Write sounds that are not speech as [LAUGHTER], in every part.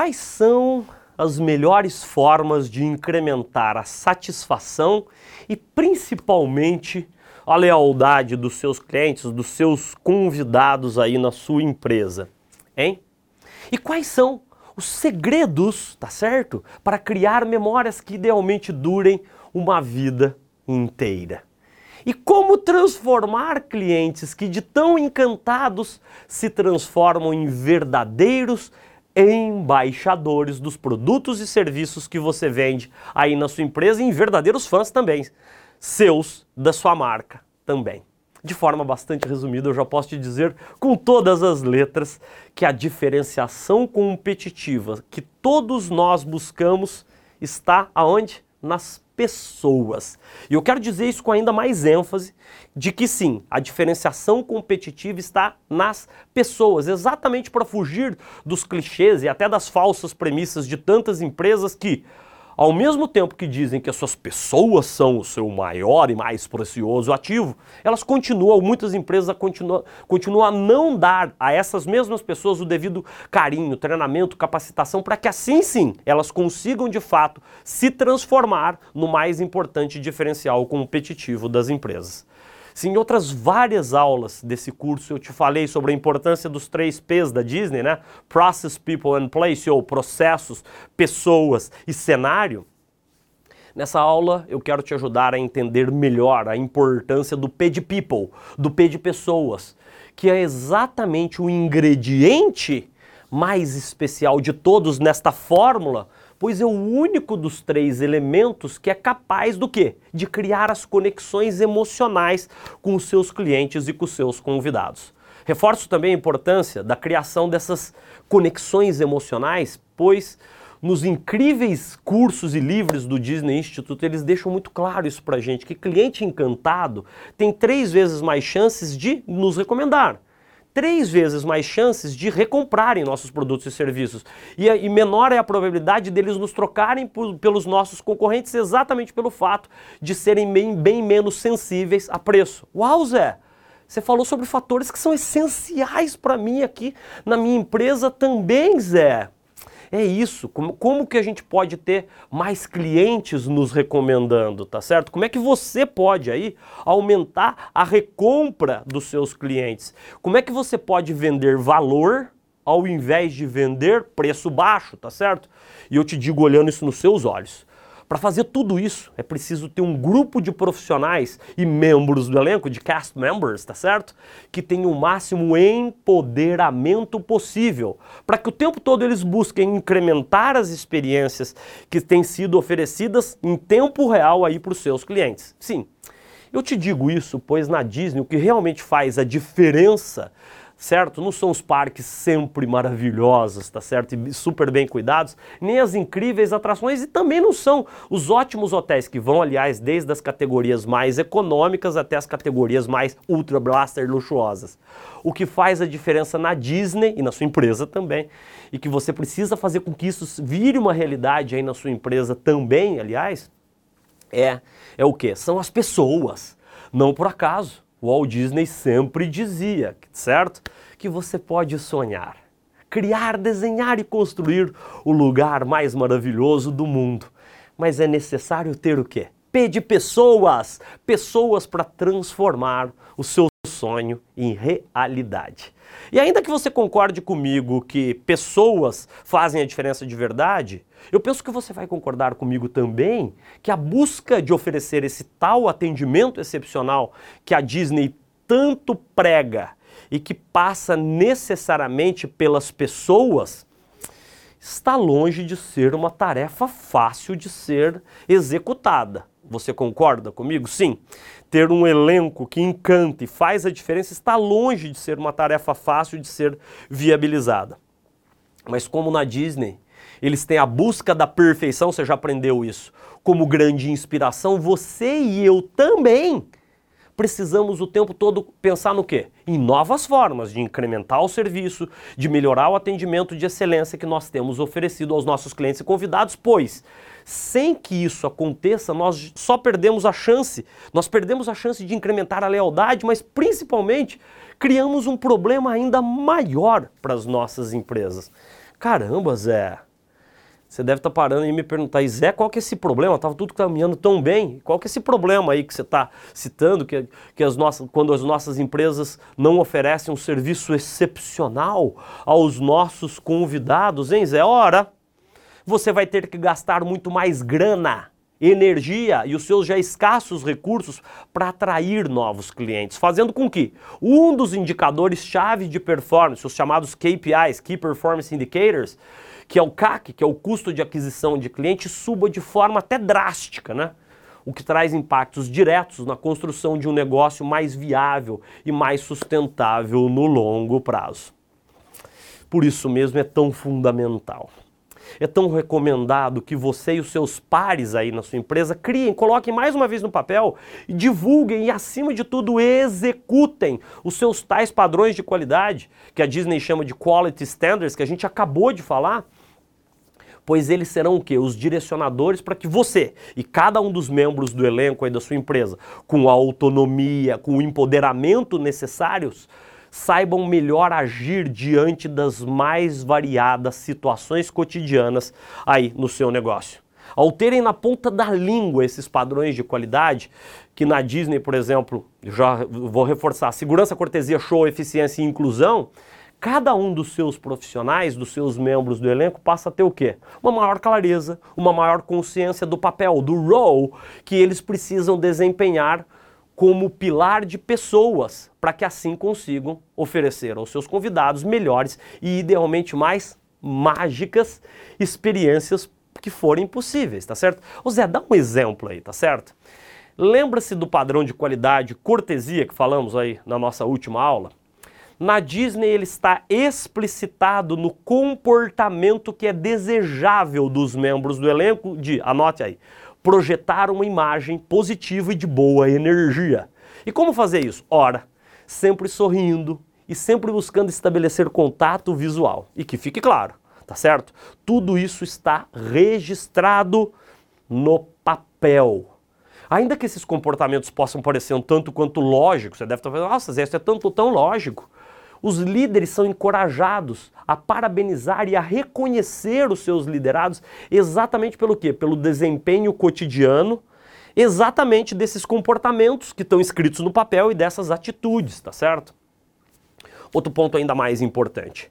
quais são as melhores formas de incrementar a satisfação e principalmente a lealdade dos seus clientes, dos seus convidados aí na sua empresa, hein? E quais são os segredos, tá certo? Para criar memórias que idealmente durem uma vida inteira. E como transformar clientes que de tão encantados se transformam em verdadeiros embaixadores dos produtos e serviços que você vende aí na sua empresa e em verdadeiros fãs também, seus da sua marca também. De forma bastante resumida, eu já posso te dizer com todas as letras que a diferenciação competitiva que todos nós buscamos está aonde? Nas pessoas. E eu quero dizer isso com ainda mais ênfase de que sim, a diferenciação competitiva está nas pessoas, exatamente para fugir dos clichês e até das falsas premissas de tantas empresas que ao mesmo tempo que dizem que as suas pessoas são o seu maior e mais precioso ativo, elas continuam, muitas empresas continuam, continuam a não dar a essas mesmas pessoas o devido carinho, treinamento, capacitação, para que assim sim elas consigam de fato se transformar no mais importante diferencial competitivo das empresas. Se em outras várias aulas desse curso eu te falei sobre a importância dos três P's da Disney, né? Process, People and Place, ou processos, pessoas e cenário, Nessa aula eu quero te ajudar a entender melhor a importância do P de people, do P de pessoas, que é exatamente o ingrediente mais especial de todos nesta fórmula pois é o único dos três elementos que é capaz do quê? De criar as conexões emocionais com os seus clientes e com os seus convidados. Reforço também a importância da criação dessas conexões emocionais, pois nos incríveis cursos e livros do Disney Institute, eles deixam muito claro isso pra gente, que cliente encantado tem três vezes mais chances de nos recomendar três vezes mais chances de recomprarem nossos produtos e serviços. E, e menor é a probabilidade deles nos trocarem por, pelos nossos concorrentes exatamente pelo fato de serem bem, bem menos sensíveis a preço. Uau, Zé! Você falou sobre fatores que são essenciais para mim aqui na minha empresa também, Zé. É isso, como, como que a gente pode ter mais clientes nos recomendando, tá certo? Como é que você pode aí aumentar a recompra dos seus clientes? Como é que você pode vender valor ao invés de vender preço baixo, tá certo? E eu te digo olhando isso nos seus olhos. Para fazer tudo isso, é preciso ter um grupo de profissionais e membros do elenco, de cast members, tá certo? Que tenham o máximo empoderamento possível, para que o tempo todo eles busquem incrementar as experiências que têm sido oferecidas em tempo real aí para os seus clientes. Sim, eu te digo isso, pois na Disney o que realmente faz a diferença certo? Não são os parques sempre maravilhosos, tá certo? E super bem cuidados, nem as incríveis atrações e também não são os ótimos hotéis que vão, aliás, desde as categorias mais econômicas até as categorias mais ultra blaster luxuosas. O que faz a diferença na Disney e na sua empresa também, e que você precisa fazer com que isso vire uma realidade aí na sua empresa também, aliás, é é o que? São as pessoas. Não por acaso. Walt Disney sempre dizia, certo? Que você pode sonhar, criar, desenhar e construir o lugar mais maravilhoso do mundo. Mas é necessário ter o quê? P de pessoas, pessoas para transformar o seu sonho em realidade. E ainda que você concorde comigo que pessoas fazem a diferença de verdade, eu penso que você vai concordar comigo também que a busca de oferecer esse tal atendimento excepcional que a Disney tanto prega e que passa necessariamente pelas pessoas está longe de ser uma tarefa fácil de ser executada. Você concorda comigo? Sim. Ter um elenco que encanta e faz a diferença está longe de ser uma tarefa fácil de ser viabilizada. Mas como na Disney, eles têm a busca da perfeição, você já aprendeu isso, como grande inspiração, você e eu também precisamos o tempo todo pensar no quê? Em novas formas de incrementar o serviço, de melhorar o atendimento de excelência que nós temos oferecido aos nossos clientes e convidados, pois sem que isso aconteça, nós só perdemos a chance, nós perdemos a chance de incrementar a lealdade, mas principalmente criamos um problema ainda maior para as nossas empresas. Caramba, Zé, Você deve estar tá parando e me perguntar, Zé, qual que é esse problema? Estava tudo caminhando tão bem. Qual que é esse problema aí que você está citando, que, que as nossas, quando as nossas empresas não oferecem um serviço excepcional aos nossos convidados, hein, Zé? Ora, você vai ter que gastar muito mais grana energia e os seus já escassos recursos para atrair novos clientes, fazendo com que um dos indicadores-chave de performance, os chamados KPIs, Key Performance Indicators, que é o CAC, que é o custo de aquisição de cliente, suba de forma até drástica, né? O que traz impactos diretos na construção de um negócio mais viável e mais sustentável no longo prazo. Por isso mesmo é tão fundamental. É tão recomendado que você e os seus pares aí na sua empresa criem, coloquem mais uma vez no papel divulguem e, acima de tudo, executem os seus tais padrões de qualidade, que a Disney chama de Quality Standards, que a gente acabou de falar pois eles serão o quê? Os direcionadores para que você e cada um dos membros do elenco aí da sua empresa, com a autonomia, com o empoderamento necessários, saibam melhor agir diante das mais variadas situações cotidianas aí no seu negócio. Ao terem na ponta da língua esses padrões de qualidade, que na Disney, por exemplo, já vou reforçar, segurança, cortesia, show, eficiência e inclusão, cada um dos seus profissionais, dos seus membros do elenco, passa a ter o quê? Uma maior clareza, uma maior consciência do papel, do role que eles precisam desempenhar como pilar de pessoas, para que assim consigam oferecer aos seus convidados melhores e idealmente mais mágicas experiências que forem possíveis, tá certo? Ô Zé, dá um exemplo aí, tá certo? Lembra-se do padrão de qualidade, cortesia que falamos aí na nossa última aula? Na Disney ele está explicitado no comportamento que é desejável dos membros do elenco de, anote aí, projetar uma imagem positiva e de boa energia. E como fazer isso? Ora, sempre sorrindo e sempre buscando estabelecer contato visual. E que fique claro, tá certo? Tudo isso está registrado no papel. Ainda que esses comportamentos possam parecer um tanto quanto lógicos, você deve estar falando, nossa, Zé, isso é tanto tão lógico. Os líderes são encorajados a parabenizar e a reconhecer os seus liderados exatamente pelo quê? Pelo desempenho cotidiano, exatamente desses comportamentos que estão escritos no papel e dessas atitudes, tá certo? Outro ponto ainda mais importante.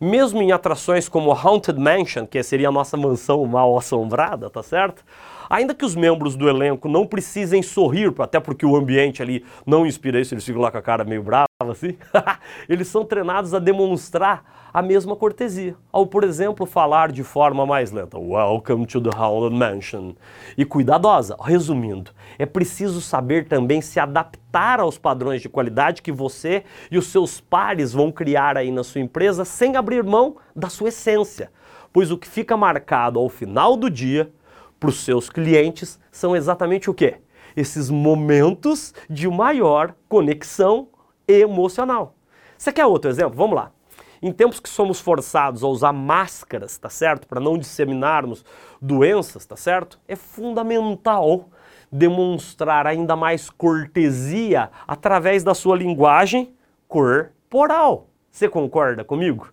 Mesmo em atrações como Haunted Mansion, que seria a nossa mansão mal assombrada, tá certo? Ainda que os membros do elenco não precisem sorrir, até porque o ambiente ali não inspira isso, eles ficam lá com a cara meio brava assim, [LAUGHS] eles são treinados a demonstrar a mesma cortesia. Ao, por exemplo, falar de forma mais lenta, Welcome to the Haunted Mansion. E cuidadosa, resumindo, é preciso saber também se adaptar aos padrões de qualidade que você e os seus pares vão criar aí na sua empresa sem abrir mão da sua essência. Pois o que fica marcado ao final do dia para os seus clientes são exatamente o quê? Esses momentos de maior conexão emocional. Você quer outro exemplo? Vamos lá. Em tempos que somos forçados a usar máscaras, tá certo? Para não disseminarmos doenças, tá certo? É fundamental demonstrar ainda mais cortesia através da sua linguagem corporal. Você concorda comigo?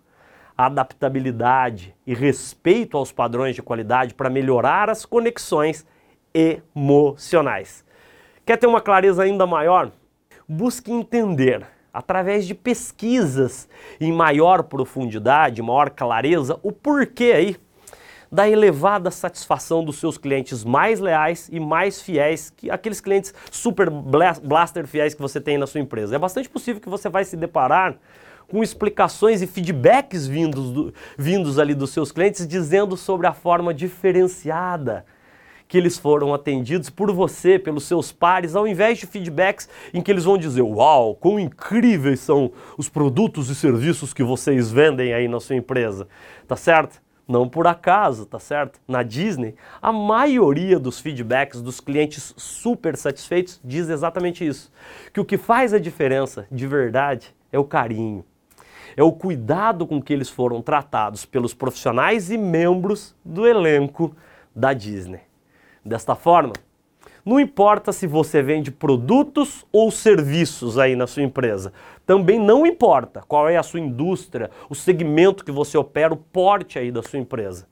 Adaptabilidade e respeito aos padrões de qualidade para melhorar as conexões emocionais. Quer ter uma clareza ainda maior? Busque entender, através de pesquisas em maior profundidade, maior clareza, o porquê aí da elevada satisfação dos seus clientes mais leais e mais fiéis que aqueles clientes super blaster fiéis que você tem na sua empresa. É bastante possível que você vai se deparar com explicações e feedbacks vindos, do, vindos ali dos seus clientes dizendo sobre a forma diferenciada que eles foram atendidos por você, pelos seus pares, ao invés de feedbacks em que eles vão dizer: Uau, quão incríveis são os produtos e serviços que vocês vendem aí na sua empresa. Tá certo? Não por acaso, tá certo? Na Disney, a maioria dos feedbacks dos clientes super satisfeitos diz exatamente isso. Que o que faz a diferença de verdade é o carinho, é o cuidado com que eles foram tratados pelos profissionais e membros do elenco da Disney. Desta forma, não importa se você vende produtos ou serviços aí na sua empresa. Também não importa qual é a sua indústria, o segmento que você opera, o porte aí da sua empresa.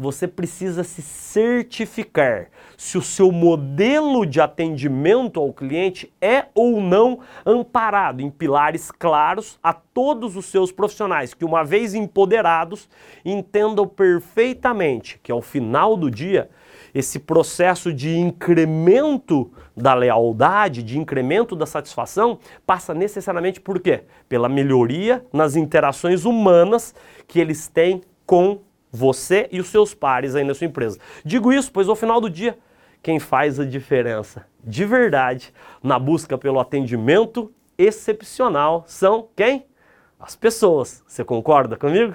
Você precisa se certificar se o seu modelo de atendimento ao cliente é ou não amparado em pilares claros a todos os seus profissionais, que uma vez empoderados, entendam perfeitamente que ao final do dia, esse processo de incremento da lealdade, de incremento da satisfação, passa necessariamente por quê? Pela melhoria nas interações humanas que eles têm com você e os seus pares aí na sua empresa. Digo isso, pois ao final do dia, quem faz a diferença de verdade na busca pelo atendimento excepcional são quem? As pessoas. Você concorda comigo?